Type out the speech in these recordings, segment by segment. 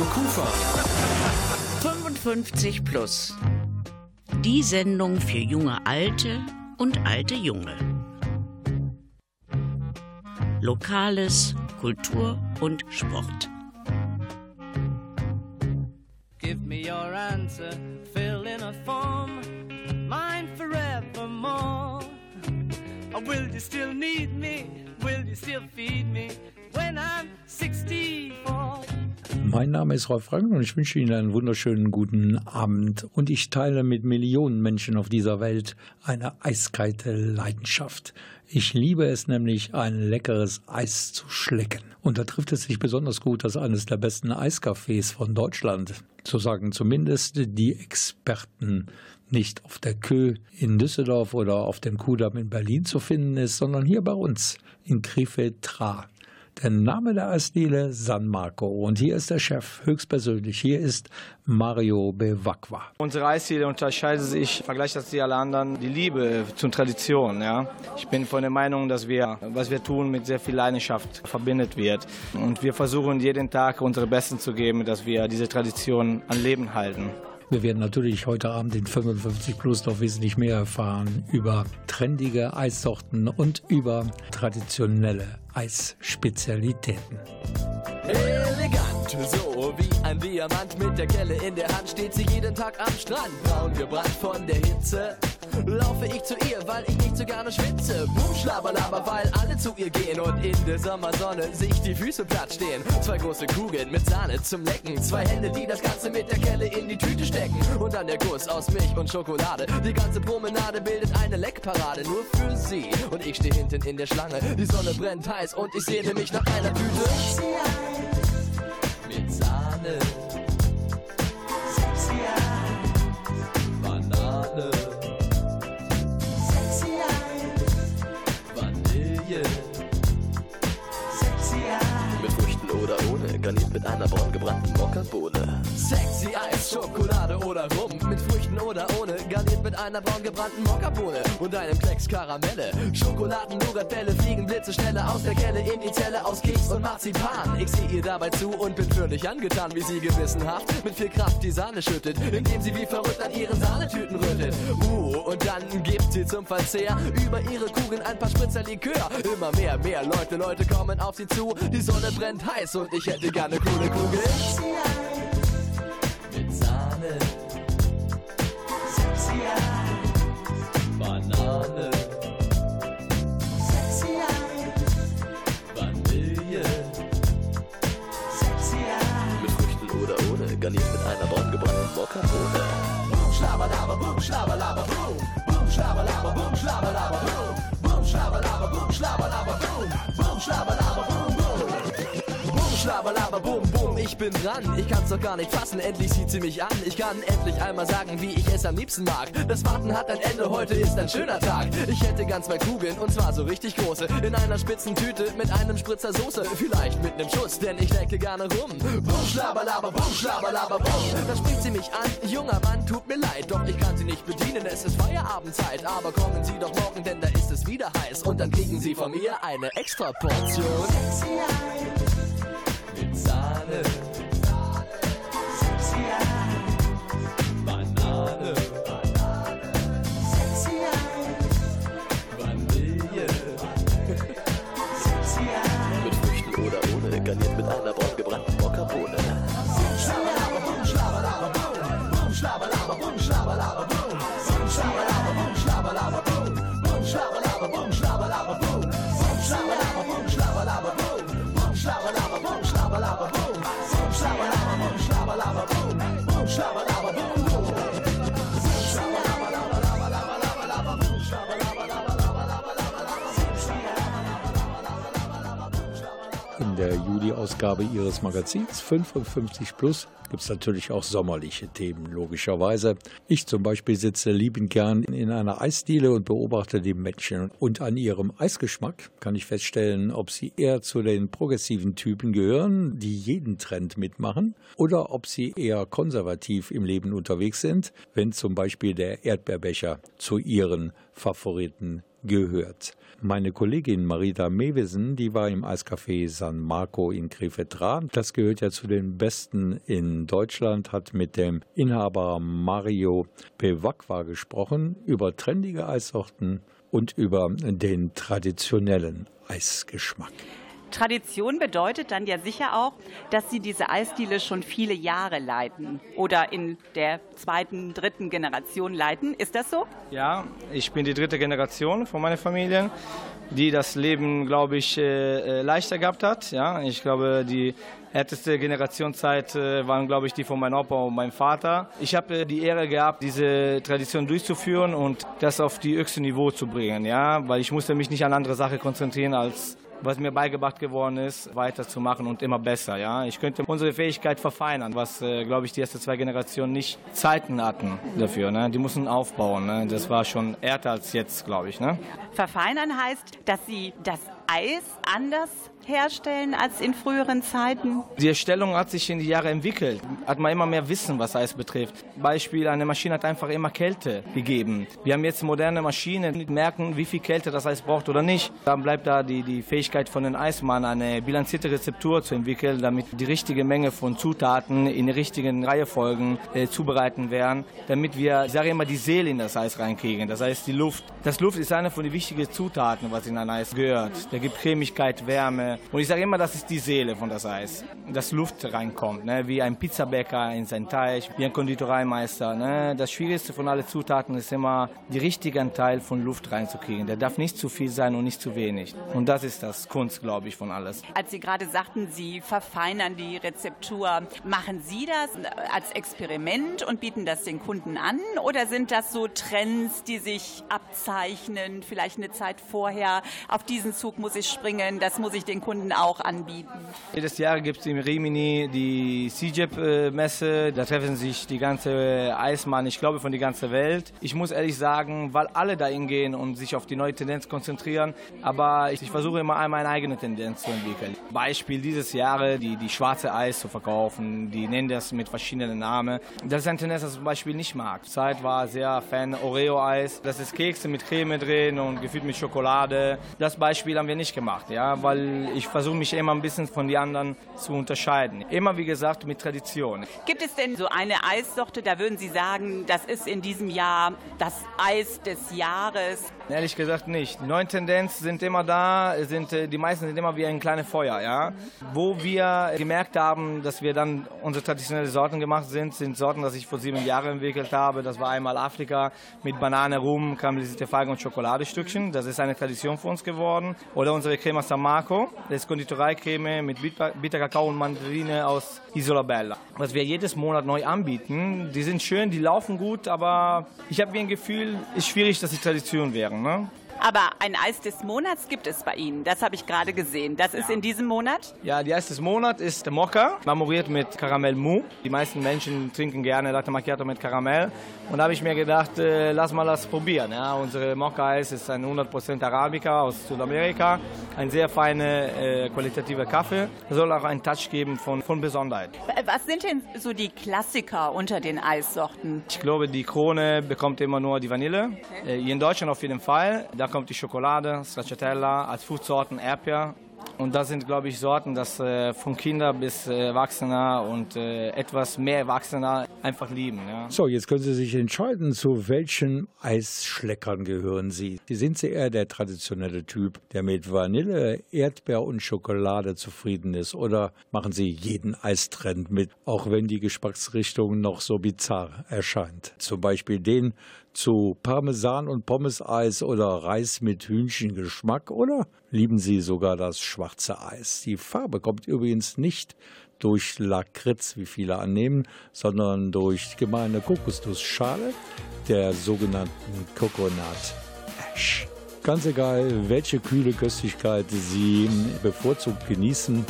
Radio Kufa. 55 plus. Die Sendung für junge Alte und alte Junge. Lokales, Kultur und Sport. Give me your answer, fill in a form, mine forevermore. Or will you still need me? Will you still feed me when I'm 64? Mein Name ist Rolf Frank und ich wünsche Ihnen einen wunderschönen guten Abend. Und ich teile mit Millionen Menschen auf dieser Welt eine eiskalte Leidenschaft. Ich liebe es nämlich, ein leckeres Eis zu schlecken. Und da trifft es sich besonders gut, dass eines der besten Eiscafés von Deutschland, so sagen zumindest die Experten, nicht auf der Kö in Düsseldorf oder auf dem Kudamm in Berlin zu finden ist, sondern hier bei uns in Krefeld-Tra. Der Name der Eisdiele San Marco. Und hier ist der Chef höchstpersönlich. Hier ist Mario Bevacqua. Unsere Eisdiele unterscheidet sich, im Vergleich zu alle anderen, die Liebe zur Tradition. Ja? Ich bin von der Meinung, dass wir, was wir tun, mit sehr viel Leidenschaft verbindet wird. Und wir versuchen jeden Tag unsere Besten zu geben, dass wir diese Tradition am Leben halten. Wir werden natürlich heute Abend in 55 Plus noch wesentlich mehr erfahren über trendige Eissorten und über traditionelle Eisspezialitäten. Elegant, so wie ein Diamant mit der Kelle in der Hand steht sie jeden Tag am Strand, braun gebrannt von der Hitze laufe ich zu ihr, weil ich nicht so gerne schwitze. Boom, schlabberlaber, weil alle zu ihr gehen und in der Sommersonne sich die Füße platt stehen. Zwei große Kugeln mit Sahne zum Lecken, zwei Hände, die das Ganze mit der Kelle in die Tüte stecken. Und dann der Guss aus Milch und Schokolade. Die ganze Promenade bildet eine Leckparade nur für sie. Und ich stehe hinten in der Schlange, die Sonne brennt heiß und ich sehne mich nach einer Tüte. Mit Sahne. Mit einer braun gebrannten Mokkabohne. Sexy Eis, Schokolade oder Rum, mit Früchten oder ohne, garniert mit einer braun gebrannten Mokkabohne und einem Klecks Karamelle. Schokoladen, Nougatbälle fliegen blitzeschnelle aus der Kelle in die Zelle aus Keks und Marzipan. Ich sehe ihr dabei zu und bin völlig angetan, wie sie gewissenhaft mit viel Kraft die Sahne schüttet, indem sie wie verrückt an ihren Sahnetüten rüttelt. Uh, und dann gibt sie zum Verzehr über ihre Kugeln ein paar Spritzer Likör. Immer mehr, mehr Leute, Leute kommen auf sie zu. Die Sonne brennt heiß und ich hätte gerne coole Kugel. Mit Sahne. Sexy Banane. Sexy Vanille. Sexy Mit Früchten oder ohne, garniert mit einer braungebrannten Mokkabohne. Boom, schlabberlaber, boom, schlabberlaber, boom. Boom, schlabberlaber, boom, schlabberlaber, boom. Boom, schlabberlaber, boom, schlabberlaber, boom. Boom, boom. Schlabberlaber, bum, bum, ich bin dran. Ich kann's doch gar nicht fassen, endlich sieht sie mich an. Ich kann endlich einmal sagen, wie ich es am liebsten mag. Das Warten hat ein Ende, heute ist ein schöner Tag. Ich hätte ganz zwei Kugeln, und zwar so richtig große. In einer spitzen Tüte mit einem Spritzer Soße. Vielleicht mit nem Schuss, denn ich lecke gerne rum. Bum, schlabberlaber, bum, schlabberlaber, bum. Da spricht sie mich an, junger Mann, tut mir leid. Doch ich kann sie nicht bedienen, es ist Feierabendzeit. Aber kommen Sie doch morgen, denn da ist es wieder heiß. Und dann kriegen Sie von mir eine extra Portion. Sexy Sahne. Der Juli-Ausgabe Ihres Magazins 55 Plus gibt es natürlich auch sommerliche Themen, logischerweise. Ich zum Beispiel sitze liebend gern in einer Eisdiele und beobachte die Menschen. Und an ihrem Eisgeschmack kann ich feststellen, ob sie eher zu den progressiven Typen gehören, die jeden Trend mitmachen, oder ob sie eher konservativ im Leben unterwegs sind, wenn zum Beispiel der Erdbeerbecher zu ihren Favoriten gehört. Meine Kollegin Marita Mewesen, die war im Eiscafé San Marco in Krefetran. Das gehört ja zu den besten in Deutschland, hat mit dem Inhaber Mario Bewakwa gesprochen über trendige Eissorten und über den traditionellen Eisgeschmack. Tradition bedeutet dann ja sicher auch, dass Sie diese Eisdiele schon viele Jahre leiten oder in der zweiten, dritten Generation leiten. Ist das so? Ja, ich bin die dritte Generation von meiner Familie, die das Leben, glaube ich, äh, äh, leichter gehabt hat. Ja, ich glaube, die härteste Generationszeit äh, waren, glaube ich, die von meinem Opa und meinem Vater. Ich habe die Ehre gehabt, diese Tradition durchzuführen und das auf die höchste Niveau zu bringen, ja, weil ich musste mich nicht an andere Sachen konzentrieren als was mir beigebracht geworden ist, weiterzumachen und immer besser. Ja? Ich könnte unsere Fähigkeit verfeinern, was, äh, glaube ich, die ersten zwei Generationen nicht Zeiten hatten dafür. Ne? Die mussten aufbauen. Ne? Das war schon härter als jetzt, glaube ich. Ne? Verfeinern heißt, dass sie das Eis anders herstellen als in früheren Zeiten? Die Erstellung hat sich in die Jahre entwickelt. Hat man immer mehr Wissen, was Eis betrifft. Beispiel, eine Maschine hat einfach immer Kälte gegeben. Wir haben jetzt moderne Maschinen, die merken, wie viel Kälte das Eis braucht oder nicht. Dann bleibt da die, die Fähigkeit von den Eismann, eine bilanzierte Rezeptur zu entwickeln, damit die richtige Menge von Zutaten in die richtigen Reihefolgen äh, zubereiten werden, damit wir, ich sage immer, die Seele in das Eis reinkriegen. Das heißt, die Luft. Das Luft ist eine von den wichtigen Zutaten, was in ein Eis gehört. Da gibt Cremigkeit, Wärme, und ich sage immer, das ist die Seele von das Eis, dass Luft reinkommt, ne? wie ein Pizzabäcker in seinen Teich, wie ein Konditoreimeister. Ne? Das Schwierigste von allen Zutaten ist immer, die richtigen Teil von Luft reinzukriegen. Der darf nicht zu viel sein und nicht zu wenig. Und das ist das Kunst, glaube ich, von alles. Als Sie gerade sagten, Sie verfeinern die Rezeptur, machen Sie das als Experiment und bieten das den Kunden an? Oder sind das so Trends, die sich abzeichnen, vielleicht eine Zeit vorher? Auf diesen Zug muss ich springen, das muss ich den Kunden auch anbieten? Jedes Jahr gibt es in Rimini die CJEP-Messe. Da treffen sich die ganze Eismann, ich glaube, von der ganzen Welt. Ich muss ehrlich sagen, weil alle da hingehen und sich auf die neue Tendenz konzentrieren, aber ich, ich versuche immer meine eigene Tendenz zu entwickeln. Beispiel dieses Jahre, die, die schwarze Eis zu verkaufen, die nennen das mit verschiedenen Namen. Das ist eine Tendenz, das ich zum Beispiel nicht mag. Zeit war sehr Fan Oreo-Eis. Das ist Kekse mit Creme drin und gefüllt mit Schokolade. Das Beispiel haben wir nicht gemacht, ja, weil ich versuche mich immer ein bisschen von den anderen zu unterscheiden. Immer wie gesagt mit Tradition. Gibt es denn so eine Eissorte, da würden Sie sagen, das ist in diesem Jahr das Eis des Jahres? Ehrlich gesagt nicht. Die neuen Tendenzen sind immer da, sind, äh, die meisten sind immer wie ein kleines Feuer. Ja? Wo wir gemerkt haben, dass wir dann unsere traditionellen Sorten gemacht sind, sind Sorten, die ich vor sieben Jahren entwickelt habe. Das war einmal Afrika mit Banane, Rum, karamellisierte Feigen und Schokoladestückchen. Das ist eine Tradition für uns geworden. Oder unsere Crema San Marco, das ist Konditoreicreme mit Bitterkakao und Mandarine aus Isola Bella. Was wir jedes Monat neu anbieten, die sind schön, die laufen gut, aber ich habe ein Gefühl, es ist schwierig, dass die Tradition wären. Ne? Aber ein Eis des Monats gibt es bei Ihnen. Das habe ich gerade gesehen. Das ist in diesem Monat? Ja, die Eis des Monats ist der Mokka, marmoriert mit Karamell Mou. Die meisten Menschen trinken gerne Latte Macchiato mit Karamell. Und da habe ich mir gedacht, äh, lass mal das probieren. Ja, unsere Mokka-Eis ist ein 100% Arabica aus Südamerika. Ein sehr feiner, äh, qualitativer Kaffee. Soll auch einen Touch geben von, von Besonderheit. Was sind denn so die Klassiker unter den Eissorten? Ich glaube, die Krone bekommt immer nur die Vanille. Äh, hier in Deutschland auf jeden Fall. Da kommt die Schokolade, Stracciatella, als Foodsorten Erdbeer. Und das sind, glaube ich, Sorten, dass äh, von Kinder bis äh, Erwachsener und äh, etwas mehr Erwachsener einfach lieben. Ja. So, jetzt können Sie sich entscheiden, zu welchen Eisschleckern gehören Sie. Die sind Sie eher der traditionelle Typ, der mit Vanille, Erdbeer und Schokolade zufrieden ist? Oder machen Sie jeden Eistrend mit, auch wenn die Geschmacksrichtung noch so bizarr erscheint? Zum Beispiel den zu Parmesan und Pommeseis oder Reis mit Hühnchengeschmack oder lieben Sie sogar das schwarze Eis? Die Farbe kommt übrigens nicht durch Lakritz, wie viele annehmen, sondern durch gemeine Kokosnussschale, der sogenannten Coconut Ash. Ganz egal, welche kühle Köstlichkeit Sie bevorzugt genießen,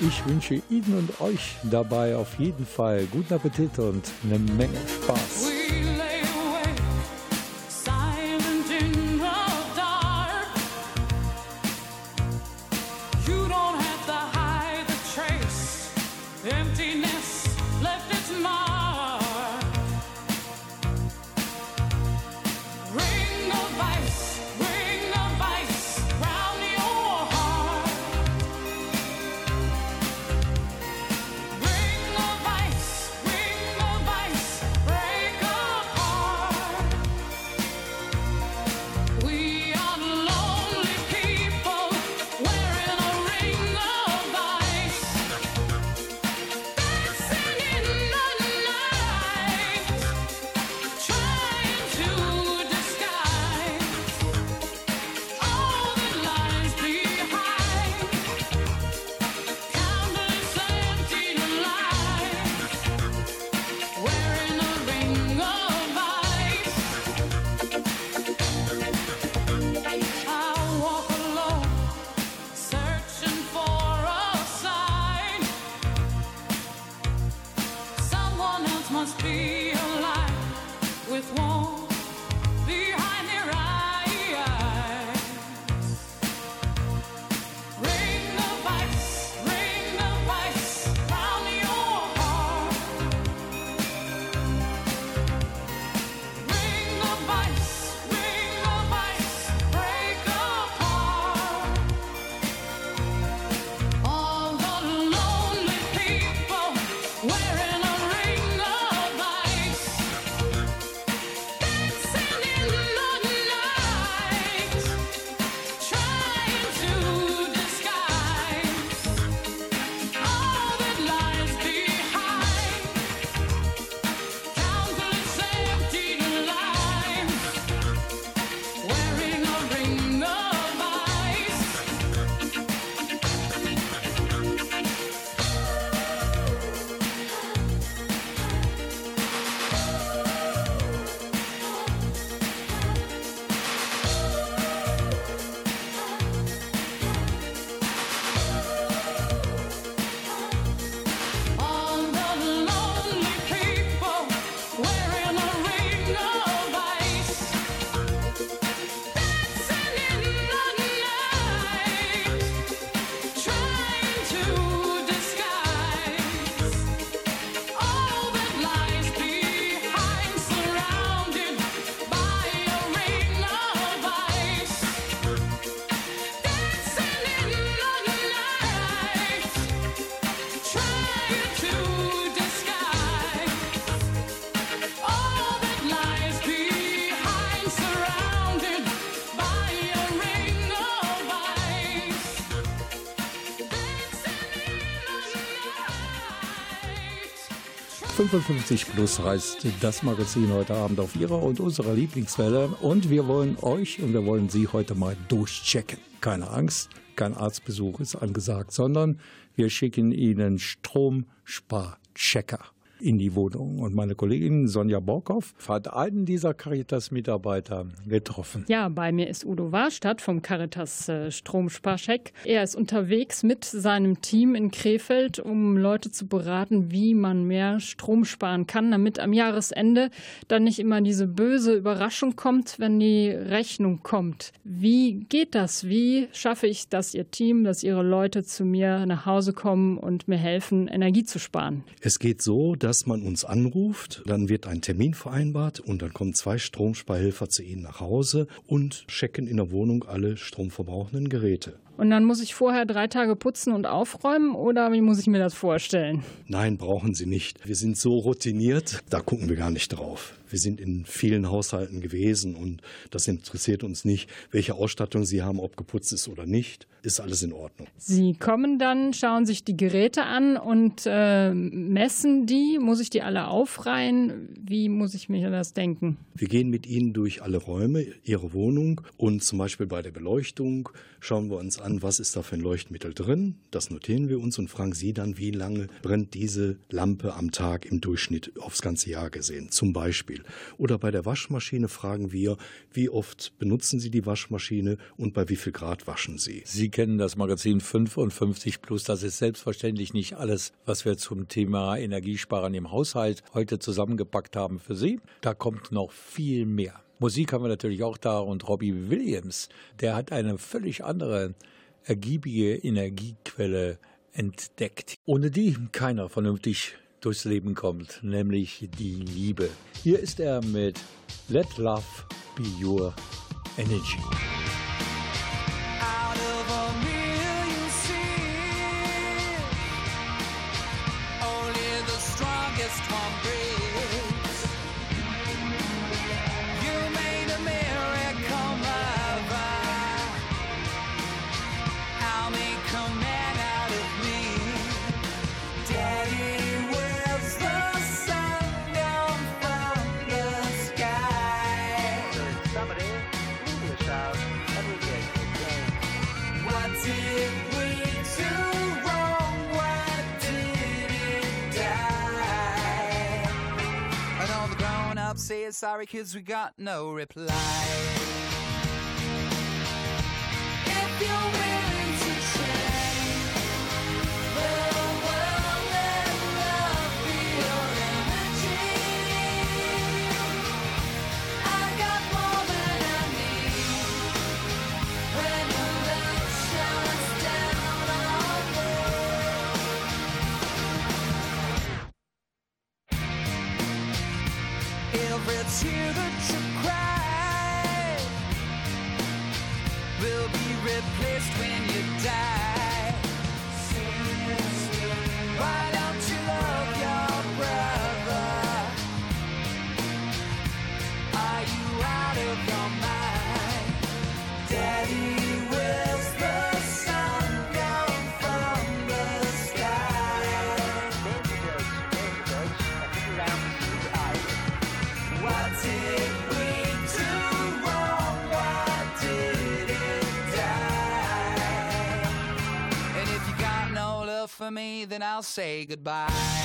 ich wünsche Ihnen und euch dabei auf jeden Fall guten Appetit und eine Menge Spaß. 55 Plus heißt das Magazin heute Abend auf Ihrer und unserer Lieblingswelle. Und wir wollen euch und wir wollen Sie heute mal durchchecken. Keine Angst, kein Arztbesuch ist angesagt, sondern wir schicken Ihnen Stromsparchecker in die Wohnung. Und meine Kollegin Sonja Borkow hat einen dieser Caritas-Mitarbeiter getroffen. Ja, bei mir ist Udo Warstadt vom Caritas äh, Stromsparcheck. Er ist unterwegs mit seinem Team in Krefeld, um Leute zu beraten, wie man mehr Strom sparen kann, damit am Jahresende dann nicht immer diese böse Überraschung kommt, wenn die Rechnung kommt. Wie geht das? Wie schaffe ich, dass Ihr Team, dass Ihre Leute zu mir nach Hause kommen und mir helfen, Energie zu sparen? Es geht so, dass dass man uns anruft, dann wird ein Termin vereinbart und dann kommen zwei Stromsparhelfer zu Ihnen nach Hause und checken in der Wohnung alle stromverbrauchenden Geräte. Und dann muss ich vorher drei Tage putzen und aufräumen oder wie muss ich mir das vorstellen? Nein, brauchen Sie nicht. Wir sind so routiniert, da gucken wir gar nicht drauf. Wir sind in vielen Haushalten gewesen und das interessiert uns nicht, welche Ausstattung Sie haben, ob geputzt ist oder nicht. Ist alles in Ordnung. Sie kommen dann, schauen sich die Geräte an und äh, messen die. Muss ich die alle aufreihen? Wie muss ich mir das denken? Wir gehen mit Ihnen durch alle Räume Ihrer Wohnung und zum Beispiel bei der Beleuchtung schauen wir uns an, was ist da für ein Leuchtmittel drin. Das notieren wir uns und fragen Sie dann, wie lange brennt diese Lampe am Tag im Durchschnitt aufs ganze Jahr gesehen, zum Beispiel. Oder bei der Waschmaschine fragen wir, wie oft benutzen Sie die Waschmaschine und bei wie viel Grad waschen Sie. Sie kennen das Magazin 55 Plus. Das ist selbstverständlich nicht alles, was wir zum Thema Energiesparen im Haushalt heute zusammengepackt haben für Sie. Da kommt noch viel mehr. Musik haben wir natürlich auch da und Robbie Williams, der hat eine völlig andere ergiebige Energiequelle entdeckt, ohne die keiner vernünftig durchs Leben kommt, nämlich die Liebe. Hier ist er mit Let Love Be Your Energy. Say sorry kids we got no reply. For I'll say goodbye.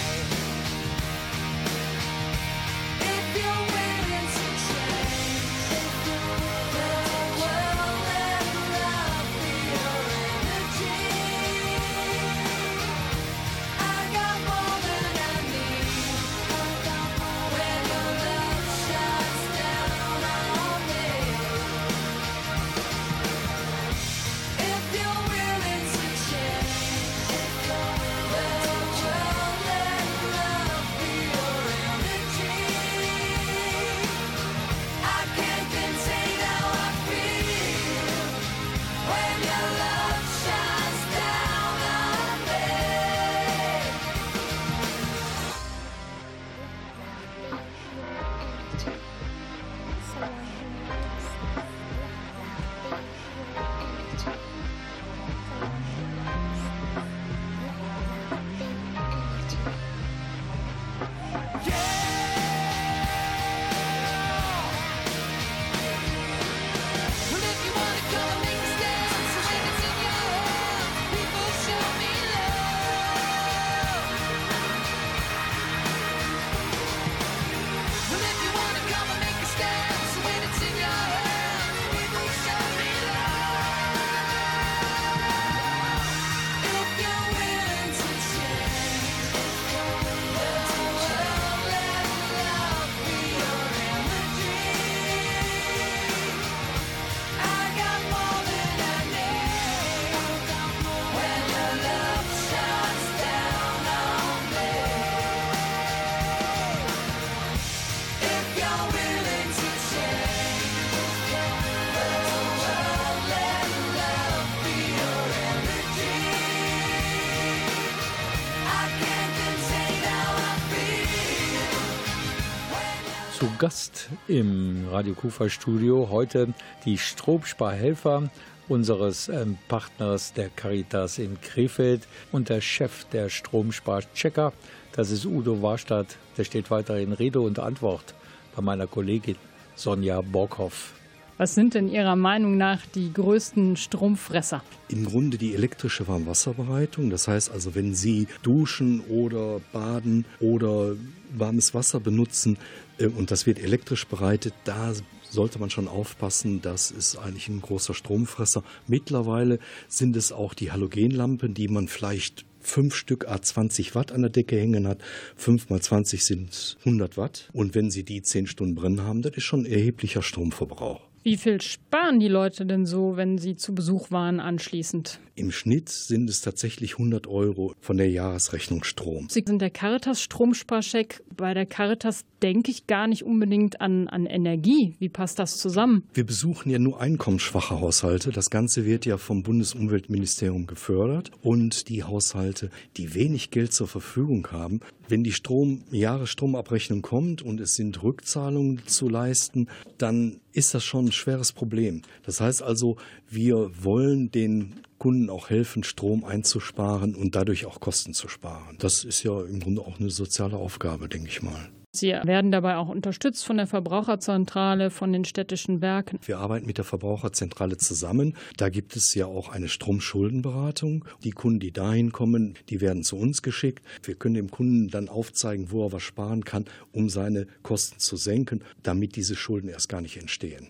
Gast im Radio Kufa Studio heute die Stromsparhelfer unseres ähm, Partners der Caritas in Krefeld und der Chef der Stromsparchecker. Das ist Udo Warstadt. Der steht weiterhin Rede und Antwort bei meiner Kollegin Sonja Borkhoff. Was sind denn Ihrer Meinung nach die größten Stromfresser? Im Grunde die elektrische Warmwasserbereitung. Das heißt also, wenn Sie duschen oder baden oder warmes Wasser benutzen und das wird elektrisch bereitet, da sollte man schon aufpassen, das ist eigentlich ein großer Stromfresser. Mittlerweile sind es auch die Halogenlampen, die man vielleicht fünf Stück A20 Watt an der Decke hängen hat. Fünf mal 20 sind 100 Watt. Und wenn Sie die zehn Stunden brennen haben, das ist schon ein erheblicher Stromverbrauch. Wie viel sparen die Leute denn so, wenn sie zu Besuch waren anschließend? Im Schnitt sind es tatsächlich 100 Euro von der Jahresrechnung Strom. Sie sind der Caritas Stromsparcheck. Bei der Caritas denke ich gar nicht unbedingt an, an Energie. Wie passt das zusammen? Wir besuchen ja nur einkommensschwache Haushalte. Das Ganze wird ja vom Bundesumweltministerium gefördert. Und die Haushalte, die wenig Geld zur Verfügung haben, wenn die Strom, Jahresstromabrechnung kommt und es sind Rückzahlungen zu leisten, dann ist das schon ein schweres Problem. Das heißt also, wir wollen den Kunden auch helfen, Strom einzusparen und dadurch auch Kosten zu sparen. Das ist ja im Grunde auch eine soziale Aufgabe, denke ich mal. Sie werden dabei auch unterstützt von der Verbraucherzentrale, von den städtischen Werken. Wir arbeiten mit der Verbraucherzentrale zusammen. Da gibt es ja auch eine Stromschuldenberatung. Die Kunden, die dahin kommen, die werden zu uns geschickt. Wir können dem Kunden dann aufzeigen, wo er was sparen kann, um seine Kosten zu senken, damit diese Schulden erst gar nicht entstehen.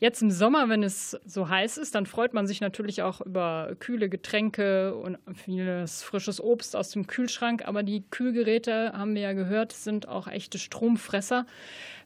Jetzt im Sommer, wenn es so heiß ist, dann freut man sich natürlich auch über kühle Getränke und vieles frisches Obst aus dem Kühlschrank. Aber die Kühlgeräte, haben wir ja gehört, sind auch echte Stromfresser.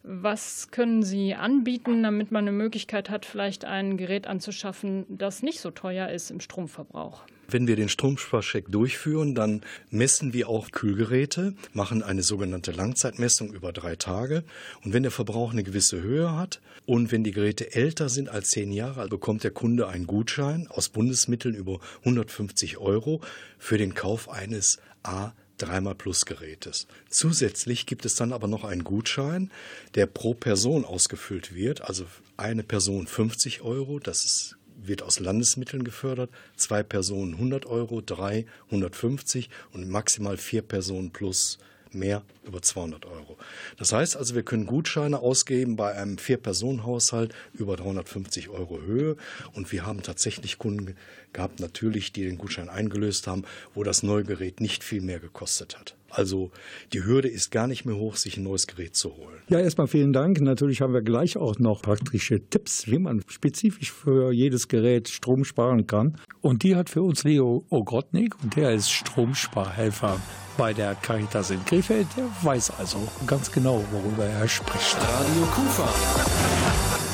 Was können Sie anbieten, damit man eine Möglichkeit hat, vielleicht ein Gerät anzuschaffen, das nicht so teuer ist im Stromverbrauch? Wenn wir den Stromsparcheck durchführen, dann messen wir auch Kühlgeräte, machen eine sogenannte Langzeitmessung über drei Tage. Und wenn der Verbrauch eine gewisse Höhe hat und wenn die Geräte älter sind als zehn Jahre, bekommt der Kunde einen Gutschein aus Bundesmitteln über 150 Euro für den Kauf eines A dreimal Plus Gerätes. Zusätzlich gibt es dann aber noch einen Gutschein, der pro Person ausgefüllt wird. Also eine Person 50 Euro, das ist wird aus Landesmitteln gefördert. Zwei Personen 100 Euro, drei 150 und maximal vier Personen plus mehr über 200 Euro. Das heißt also, wir können Gutscheine ausgeben bei einem Vier-Personen-Haushalt über 350 Euro Höhe. Und wir haben tatsächlich Kunden gehabt, natürlich, die den Gutschein eingelöst haben, wo das neue Gerät nicht viel mehr gekostet hat. Also die Hürde ist gar nicht mehr hoch, sich ein neues Gerät zu holen. Ja, erstmal vielen Dank. Natürlich haben wir gleich auch noch praktische Tipps, wie man spezifisch für jedes Gerät Strom sparen kann. Und die hat für uns Leo Ogrotnik und der ist Stromsparhelfer bei der Caritas in Krefeld. Der weiß also ganz genau, worüber er spricht. Radio Kufa.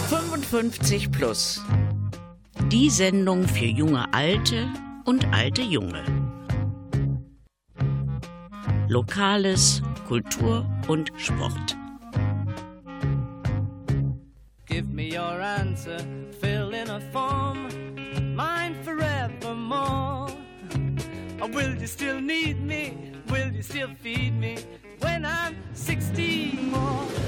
55 plus. Die Sendung für junge Alte und alte Junge. Lokales, Kultur und Sport. Give me your answer, fill in a form, mine forevermore. Or will you still need me? Will you still feed me when I'm 60 more?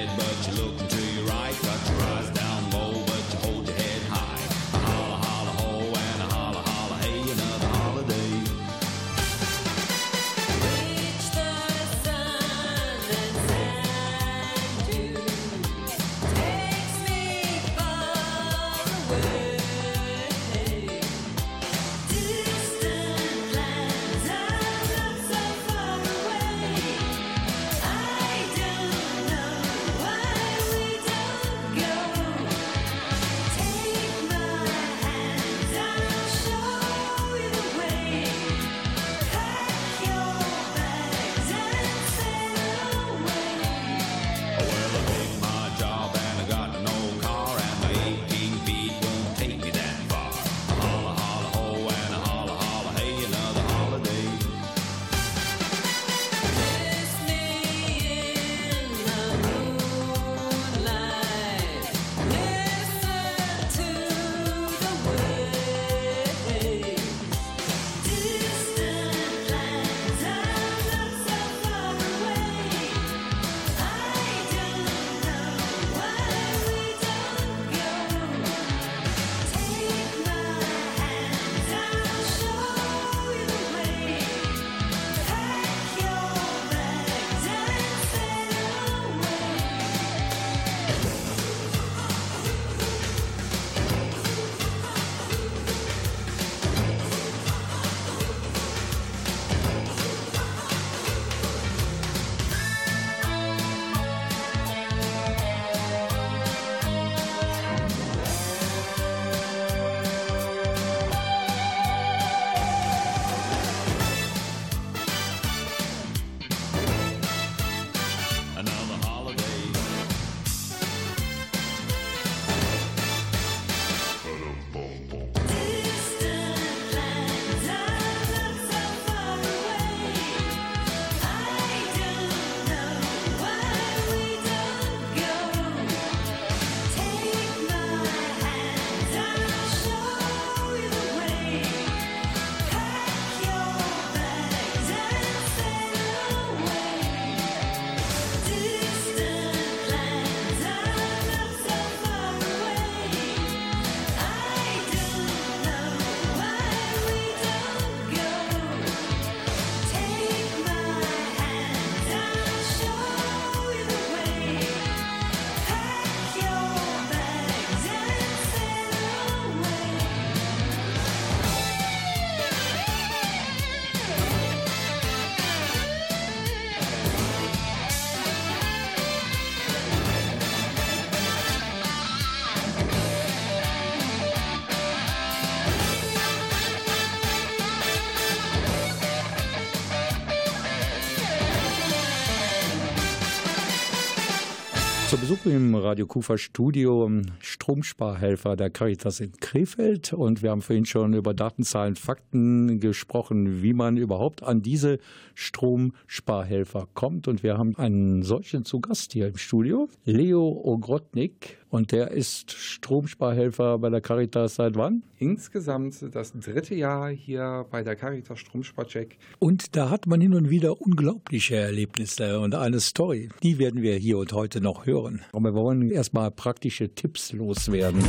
Besuch im Radio Kufa Studio Stromsparhelfer der Caritas in Krefeld. Und wir haben vorhin schon über Datenzahlen, Fakten gesprochen, wie man überhaupt an diese Stromsparhelfer kommt. Und wir haben einen solchen zu Gast hier im Studio, Leo Ogrotnik und der ist Stromsparhelfer bei der Caritas seit wann? Insgesamt das dritte Jahr hier bei der Caritas Stromsparcheck. Und da hat man hin und wieder unglaubliche Erlebnisse und eine Story, die werden wir hier und heute noch hören. Aber wir wollen erstmal praktische Tipps loswerden.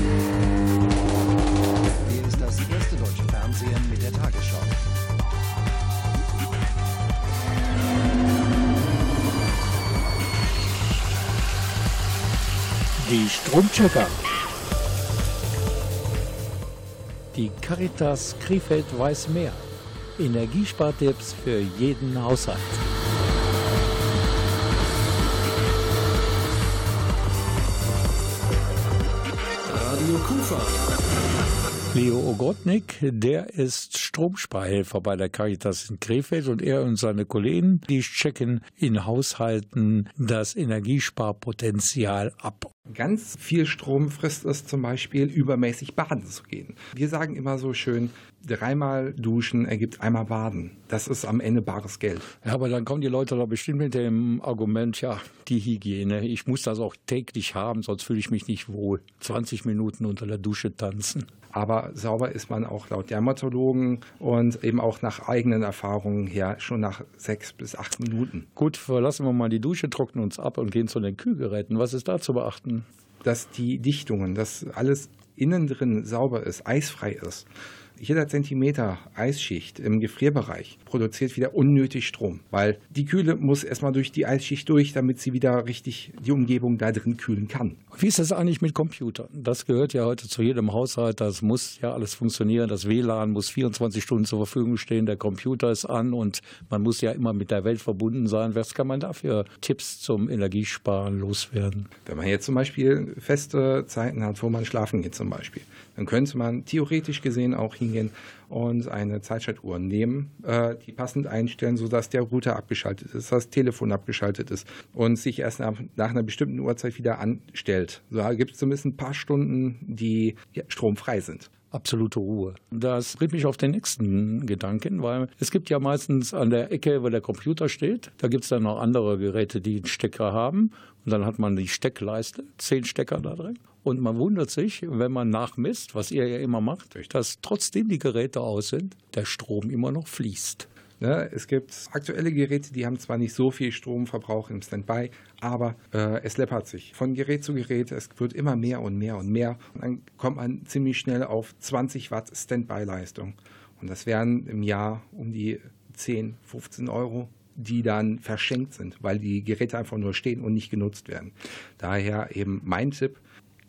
Hier ist das erste deutsche Fernsehen mit der Tagesschau. Die Stromchecker. Die Caritas Krefeld weiß mehr. Energiespartipps für jeden Haushalt. Radio Kufa. Leo Ogrodnik, der ist Stromsparhelfer bei der Caritas in Krefeld und er und seine Kollegen, die checken in Haushalten das Energiesparpotenzial ab. Ganz viel Strom frisst es zum Beispiel, übermäßig baden zu gehen. Wir sagen immer so schön, dreimal duschen ergibt einmal baden. Das ist am Ende bares Geld. Ja, aber dann kommen die Leute da bestimmt mit dem Argument, ja, die Hygiene, ich muss das auch täglich haben, sonst fühle ich mich nicht wohl. 20 Minuten unter der Dusche tanzen. Aber sauber ist man auch laut Dermatologen und eben auch nach eigenen Erfahrungen her schon nach sechs bis acht Minuten. Gut, verlassen wir mal die Dusche, trocknen uns ab und gehen zu den Kühlgeräten. Was ist da zu beachten? Dass die Dichtungen, dass alles innen drin sauber ist, eisfrei ist. Jeder Zentimeter Eisschicht im Gefrierbereich produziert wieder unnötig Strom, weil die Kühle muss erstmal durch die Eisschicht durch, damit sie wieder richtig die Umgebung da drin kühlen kann. Wie ist das eigentlich mit Computern? Das gehört ja heute zu jedem Haushalt. Das muss ja alles funktionieren. Das WLAN muss 24 Stunden zur Verfügung stehen. Der Computer ist an und man muss ja immer mit der Welt verbunden sein. Was kann man da für Tipps zum Energiesparen loswerden? Wenn man jetzt zum Beispiel feste Zeiten hat, wo man schlafen geht zum Beispiel, dann könnte man theoretisch gesehen auch hingehen und eine Zeitschaltuhr nehmen, äh, die passend einstellen, sodass der Router abgeschaltet ist, das Telefon abgeschaltet ist und sich erst nach, nach einer bestimmten Uhrzeit wieder anstellt. So gibt es zumindest ein paar Stunden, die ja, stromfrei sind absolute Ruhe. Das bringt mich auf den nächsten Gedanken, weil es gibt ja meistens an der Ecke, wo der Computer steht, da gibt es dann noch andere Geräte, die einen Stecker haben. Und dann hat man die Steckleiste, zehn Stecker da drin. Und man wundert sich, wenn man nachmisst, was ihr ja immer macht, dass trotzdem die Geräte aus sind, der Strom immer noch fließt. Ne, es gibt aktuelle Geräte, die haben zwar nicht so viel Stromverbrauch im Standby, aber äh, es läppert sich von Gerät zu Gerät. Es wird immer mehr und mehr und mehr. Und dann kommt man ziemlich schnell auf 20 Watt Standby-Leistung. Und das wären im Jahr um die 10, 15 Euro die dann verschenkt sind, weil die Geräte einfach nur stehen und nicht genutzt werden. Daher eben mein Tipp,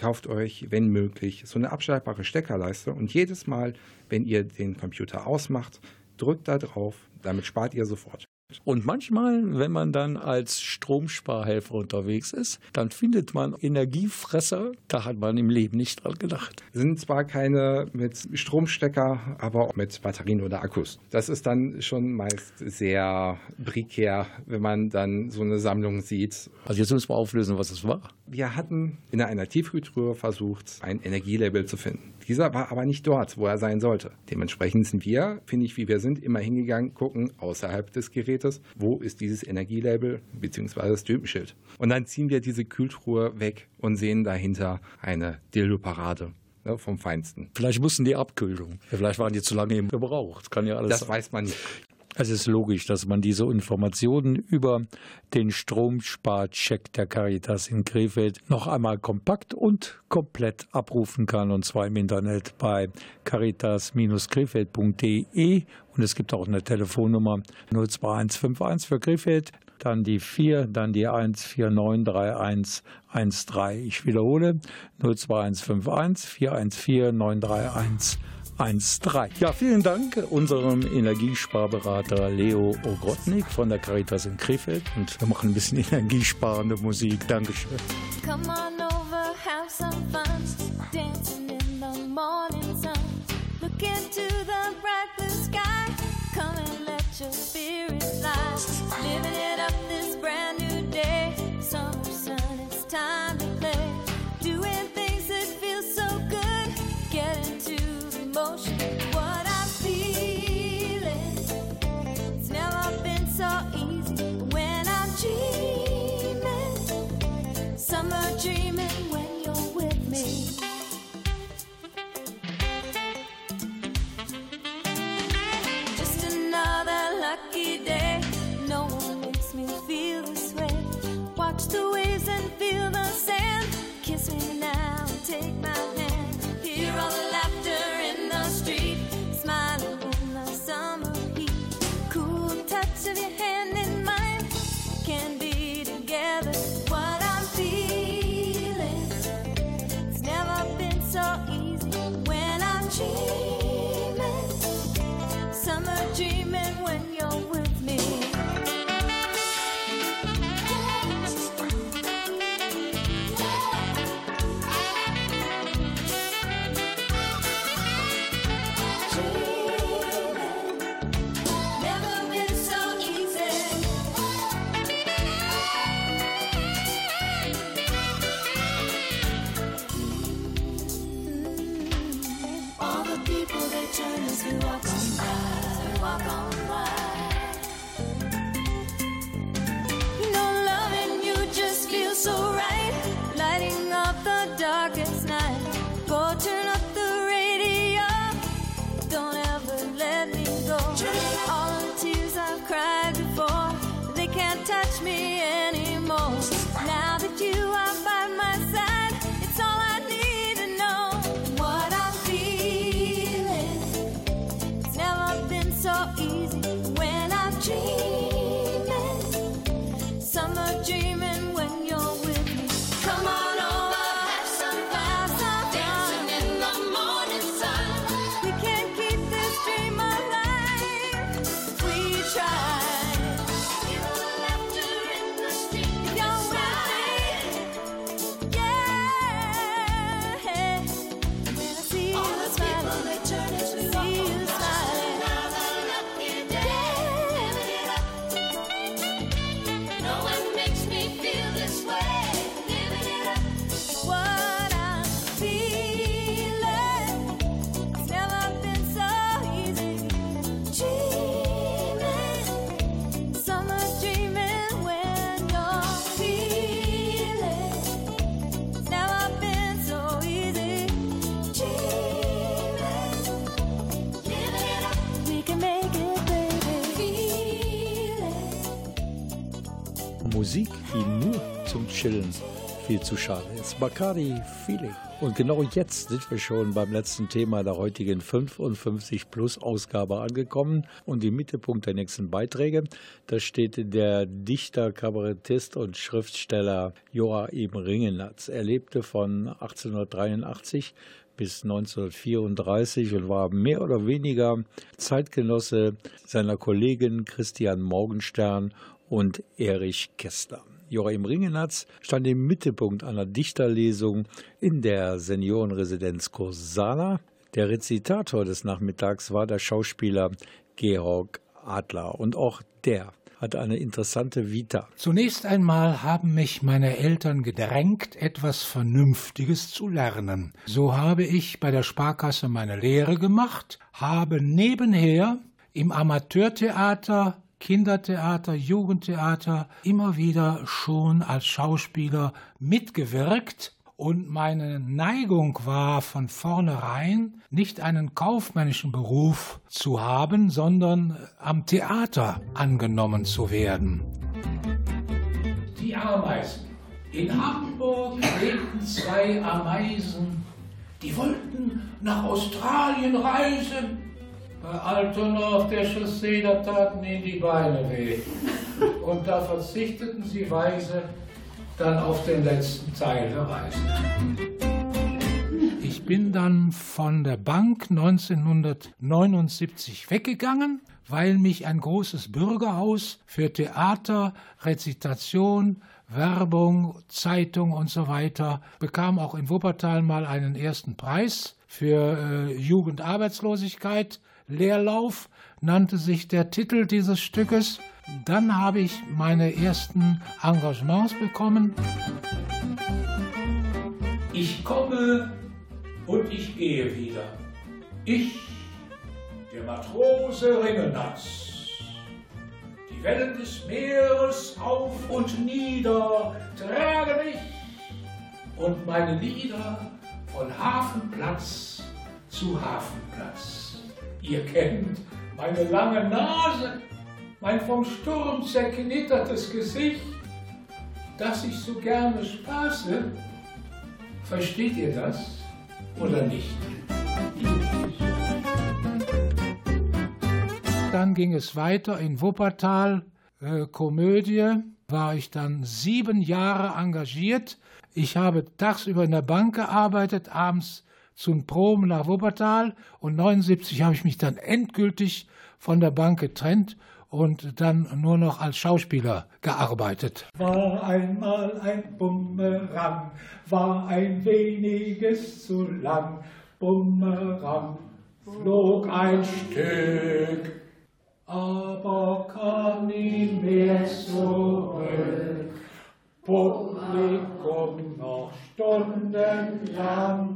kauft euch, wenn möglich, so eine abschaltbare Steckerleiste und jedes Mal, wenn ihr den Computer ausmacht, drückt da drauf, damit spart ihr sofort. Und manchmal, wenn man dann als Stromsparhelfer unterwegs ist, dann findet man Energiefresser, da hat man im Leben nicht dran gedacht. Sind zwar keine mit Stromstecker, aber auch mit Batterien oder Akkus. Das ist dann schon meist sehr prekär, wenn man dann so eine Sammlung sieht. Also jetzt müssen wir auflösen, was es war. Wir hatten in einer Tiefkühltruhe versucht, ein Energielabel zu finden. Dieser war aber nicht dort, wo er sein sollte. Dementsprechend sind wir, finde ich, wie wir sind, immer hingegangen, gucken außerhalb des Gerätes, wo ist dieses Energielabel bzw. das Typenschild. Und dann ziehen wir diese Kühltruhe weg und sehen dahinter eine Dildo-Parade. Ne, vom Feinsten. Vielleicht mussten die Abkühlung. Vielleicht waren die zu lange im Gebrauch. Das kann ja alles Das sein. weiß man nicht. Es ist logisch, dass man diese Informationen über den Stromsparcheck der Caritas in Krefeld noch einmal kompakt und komplett abrufen kann, und zwar im Internet bei caritas-krefeld.de. Und es gibt auch eine Telefonnummer 02151 für Krefeld, dann die 4, dann die 1493113. Ich wiederhole 02151 414 931 1.3. Ja, vielen Dank unserem Energiesparberater Leo Ogrotnik von der Caritas in Krefeld und wir machen ein bisschen energiesparende Musik. Dankeschön. Come on over, have some fun, dancing in the morning sun. Look into the bright blue sky, come and let your spirit fly. Living it up this brand new can't touch me Chillen viel zu schade ist. Bacardi Feeling. Und genau jetzt sind wir schon beim letzten Thema der heutigen 55 Plus Ausgabe angekommen und im Mittelpunkt der nächsten Beiträge, da steht der Dichter, Kabarettist und Schriftsteller Joachim Ringenatz. Er lebte von 1883 bis 1934 und war mehr oder weniger Zeitgenosse seiner Kollegen Christian Morgenstern und Erich Kästner. Joachim Ringenatz stand im Mittelpunkt einer Dichterlesung in der Seniorenresidenz Kursala. Der Rezitator des Nachmittags war der Schauspieler Georg Adler und auch der hat eine interessante Vita. Zunächst einmal haben mich meine Eltern gedrängt, etwas Vernünftiges zu lernen. So habe ich bei der Sparkasse meine Lehre gemacht, habe nebenher im Amateurtheater Kindertheater, Jugendtheater immer wieder schon als Schauspieler mitgewirkt und meine Neigung war von vornherein nicht einen kaufmännischen Beruf zu haben, sondern am Theater angenommen zu werden. Die Ameisen. In Hamburg lebten zwei Ameisen, die wollten nach Australien reisen. Altona auf der Chaussee, da taten ihnen die Beine weh. Und da verzichteten sie weise dann auf den letzten Teil der Reise. Ich bin dann von der Bank 1979 weggegangen, weil mich ein großes Bürgerhaus für Theater, Rezitation, Werbung, Zeitung und so weiter bekam auch in Wuppertal mal einen ersten Preis für äh, Jugendarbeitslosigkeit. Leerlauf nannte sich der Titel dieses Stückes. Dann habe ich meine ersten Engagements bekommen. Ich komme und ich gehe wieder. Ich, der Matrose Ringenatz. Die Wellen des Meeres auf und nieder tragen mich und meine Lieder von Hafenplatz zu Hafenplatz. Ihr kennt meine lange Nase, mein vom Sturm zerknittertes Gesicht, das ich so gerne spaße. Versteht ihr das oder nicht? Dann ging es weiter in Wuppertal, äh, Komödie, war ich dann sieben Jahre engagiert. Ich habe tagsüber in der Bank gearbeitet, abends zum Proben nach Wuppertal und 79 habe ich mich dann endgültig von der Bank getrennt und dann nur noch als Schauspieler gearbeitet. War einmal ein Bumerang, war ein weniges zu lang. Bumerang flog ein Stück, aber kam nie mehr zurück. Publikum noch stundenlang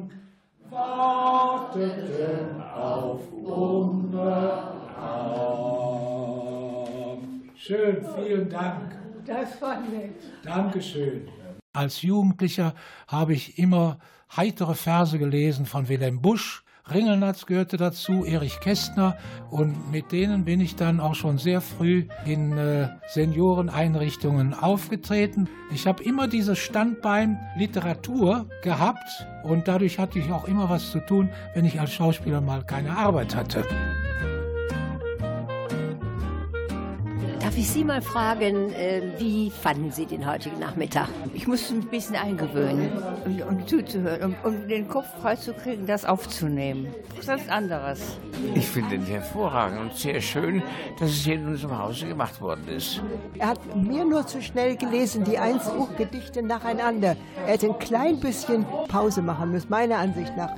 warteten auf Bumerang. Schön, vielen Dank. Das war nett. Dankeschön. Als Jugendlicher habe ich immer heitere Verse gelesen von Wilhelm Busch. Ringelnatz gehörte dazu, Erich Kästner und mit denen bin ich dann auch schon sehr früh in äh, Senioreneinrichtungen aufgetreten. Ich habe immer dieses Standbein Literatur gehabt und dadurch hatte ich auch immer was zu tun, wenn ich als Schauspieler mal keine Arbeit hatte. Darf ich Sie mal fragen, äh, wie fanden Sie den heutigen Nachmittag? Ich musste ein bisschen eingewöhnen und, und zuzuhören und um den Kopf freizukriegen, das aufzunehmen. Das ist anderes. Ich finde ihn hervorragend und sehr schön, dass es hier in unserem Hause gemacht worden ist. Er hat mir nur zu schnell gelesen, die eins Gedichte nacheinander. Er hätte ein klein bisschen Pause machen müssen, meiner Ansicht nach.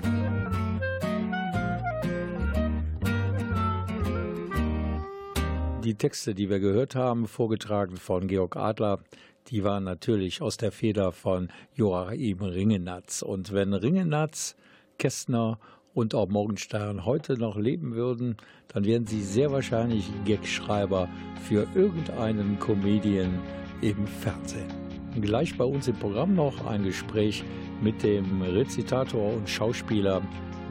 Die Texte, die wir gehört haben, vorgetragen von Georg Adler, die waren natürlich aus der Feder von Joachim Ringenatz. Und wenn Ringenatz, Kästner und auch Morgenstern heute noch leben würden, dann wären sie sehr wahrscheinlich Gagschreiber für irgendeinen Comedian im Fernsehen. Gleich bei uns im Programm noch ein Gespräch mit dem Rezitator und Schauspieler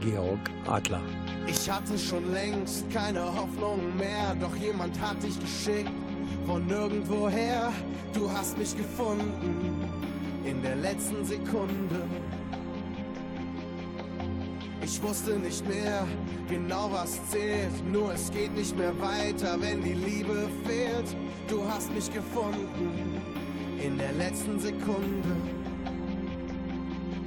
Georg Adler. Ich hatte schon längst keine Hoffnung mehr, doch jemand hat dich geschickt von nirgendwoher. Du hast mich gefunden in der letzten Sekunde. Ich wusste nicht mehr genau, was zählt, nur es geht nicht mehr weiter, wenn die Liebe fehlt. Du hast mich gefunden in der letzten Sekunde.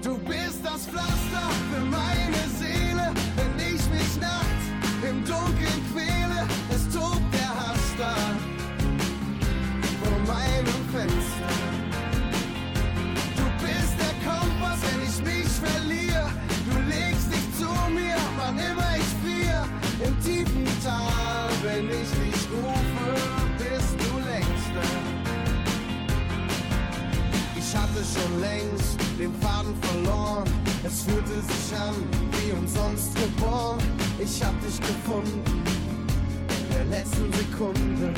Du bist das Pflaster für meine Seele, wenn ich mich nachts im Dunkeln quäle. Es tobt der Hass da vor meinem Fenster. Du bist der Kompass, wenn ich mich verliere. Du legst dich zu mir, wann immer ich friere. Im tiefen Tal, wenn ich dich rufe, bist du längst da. Ich hatte schon längst den Faden verloren. Es fühlte sich an wie umsonst geboren. Ich hab dich gefunden in der letzten Sekunde.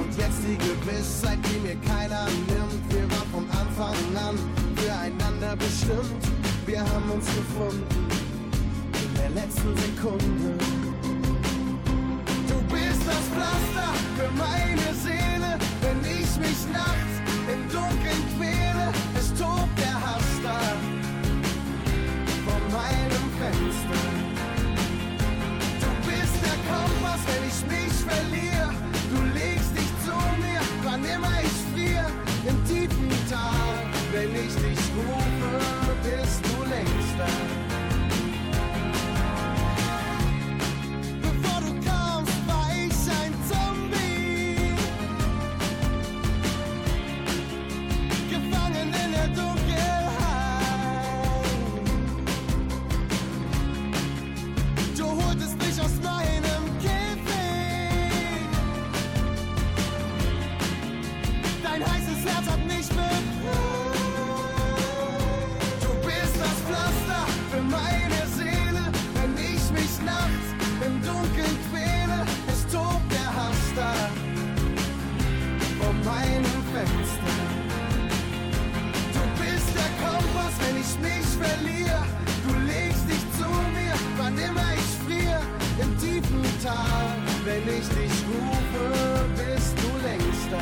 Und jetzt die Gewissheit, die mir keiner nimmt. Wir waren von Anfang an füreinander bestimmt. Wir haben uns gefunden in der letzten Sekunde. Du bist das Pflaster für meine Seele, wenn ich mich nachts verliere. Du legst dich zu mir, wann immer ich friere. Im tiefen Tal, wenn ich dich rufe, bist du längst da.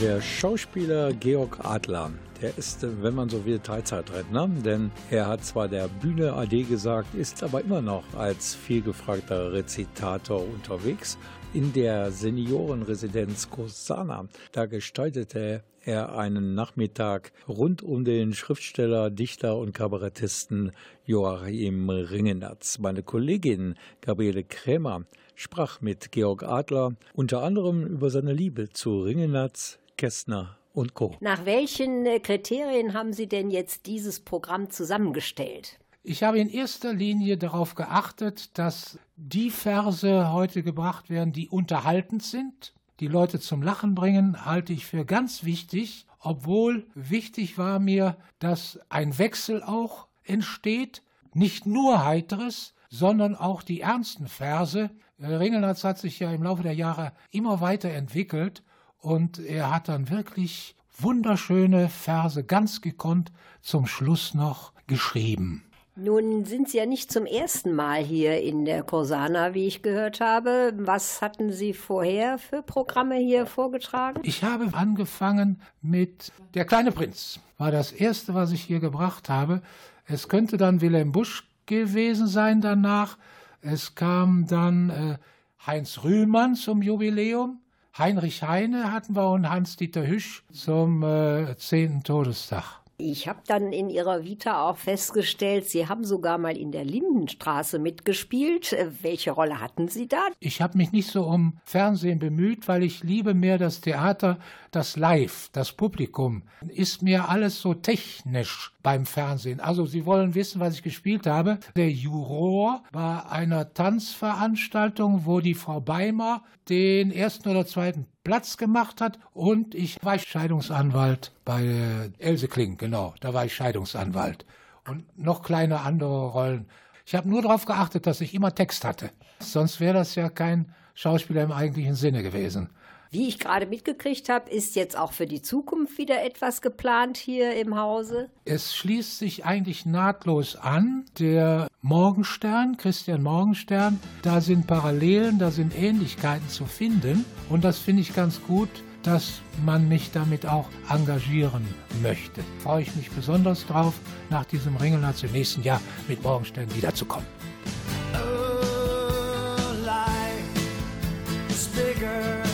Der Schauspieler Georg Adler, Er ist, äh, wenn man so will, Teilzeitrentner, denn er hat zwar der Bühne AD gesagt, ist aber immer noch als vielgefragter Rezitator unterwegs. In der Seniorenresidenz Kosana, da gestaltete er einen Nachmittag rund um den Schriftsteller, Dichter und Kabarettisten Joachim Ringenatz. Meine Kollegin Gabriele Krämer sprach mit Georg Adler unter anderem über seine Liebe zu Ringenatz, Kästner und Co. Nach welchen äh, Kriterien haben Sie denn jetzt dieses Programm zusammengestellt? Ich habe in erster Linie darauf geachtet, dass die Verse heute gebracht werden, die unterhaltend sind, die Leute zum Lachen bringen, halte ich für ganz wichtig, obwohl wichtig war mir, dass ein Wechsel auch entsteht, nicht nur heiteres, sondern auch die ernsten Verse. Ringelnatz hat sich ja im Laufe der Jahre immer weiterentwickelt und er hat dann wirklich wunderschöne Verse ganz gekonnt zum Schluss noch geschrieben. Nun sind Sie ja nicht zum ersten Mal hier in der Corsana, wie ich gehört habe. Was hatten Sie vorher für Programme hier vorgetragen? Ich habe angefangen mit Der kleine Prinz. War das erste, was ich hier gebracht habe. Es könnte dann Wilhelm Busch gewesen sein danach. Es kam dann äh, Heinz Rühlmann zum Jubiläum. Heinrich Heine hatten wir und Hans-Dieter Hüsch zum äh, 10. Todestag. Ich habe dann in Ihrer Vita auch festgestellt, Sie haben sogar mal in der Lindenstraße mitgespielt. Äh, Welche Rolle hatten Sie da? Ich habe mich nicht so um Fernsehen bemüht, weil ich liebe mehr das Theater, das Live, das Publikum. Ist mir alles so technisch beim Fernsehen. Also Sie wollen wissen, was ich gespielt habe. Der Juror bei einer Tanzveranstaltung, wo die Frau Beimer den ersten oder zweiten Platz gemacht hat und ich war Scheidungsanwalt bei äh, Else Kling, genau, da war ich Scheidungsanwalt. Und noch kleine andere Rollen. Ich habe nur darauf geachtet, dass ich immer Text hatte. Sonst wäre das ja kein Schauspieler im eigentlichen Sinne gewesen. Wie ich gerade mitgekriegt habe, ist jetzt auch für die Zukunft wieder etwas geplant hier im Hause. Es schließt sich eigentlich nahtlos an. Der Morgenstern, Christian Morgenstern, da sind Parallelen, da sind Ähnlichkeiten zu finden. Und das finde ich ganz gut, dass man mich damit auch engagieren möchte. Freue ich mich besonders drauf, nach diesem Ringelnatz im nächsten Jahr mit Morgenstern wiederzukommen. Oh, life is bigger.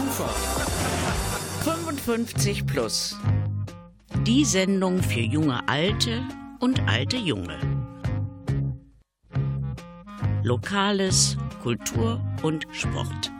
Kufa. 55 plus. Die Sendung für junge Alte und alte Junge. Lokales, Kultur und Sport.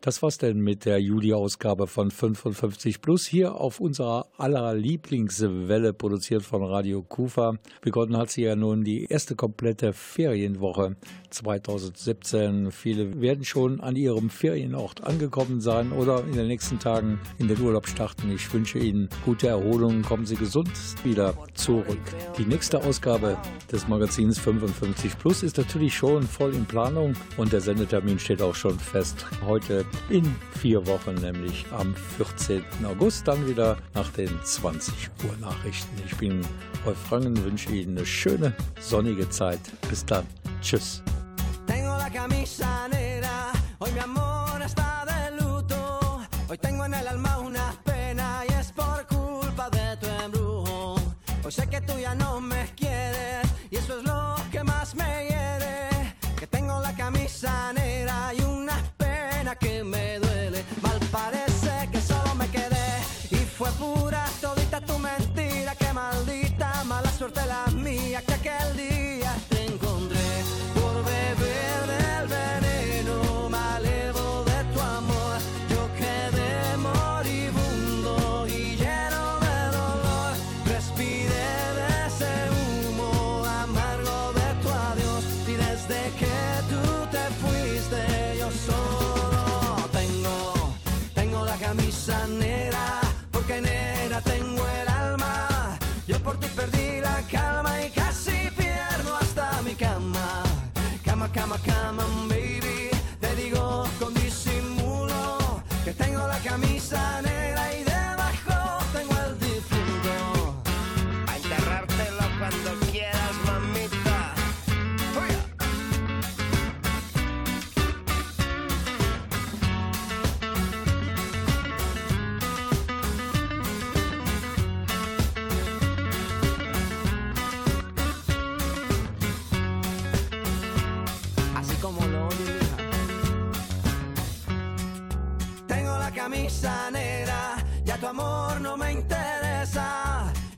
Das war's denn mit der Juli-Ausgabe von 55 Plus hier auf unserer aller Lieblingswelle, produziert von Radio Kufa. Begonnen hat sie ja nun die erste komplette Ferienwoche 2017. Viele werden schon an ihrem Ferienort angekommen sein oder in den nächsten Tagen in den Urlaub starten. Ich wünsche Ihnen gute Erholung. Kommen Sie gesund wieder zurück. Die nächste Ausgabe des Magazins 55 Plus ist natürlich schon voll in Planung und der Sendetermin steht auch schon fest. Heute in vier Wochen, nämlich am 14. August, dann wieder nach den 20 Uhr Nachrichten. Ich bin Rolf Frangen, wünsche Ihnen eine schöne, sonnige Zeit. Bis dann. Tschüss. Hoy sé que tú ya no me quieres y eso es lo que más me hiere. Que tengo la camisa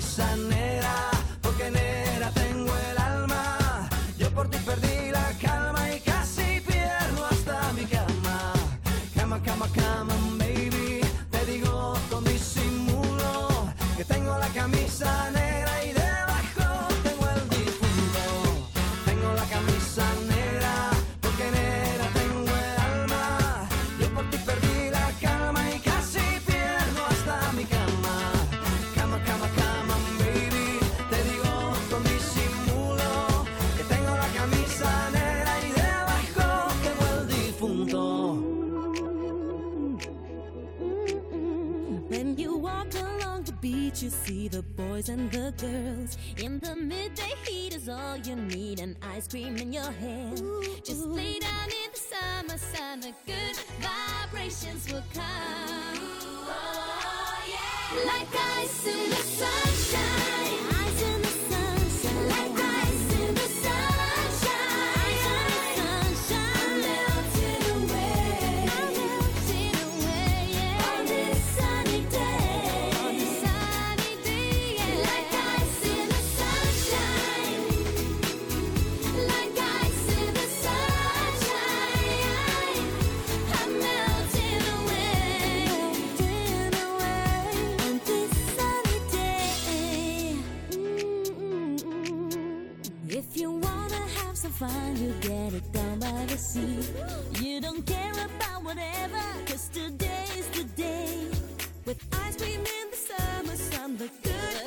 tengo your hand. The good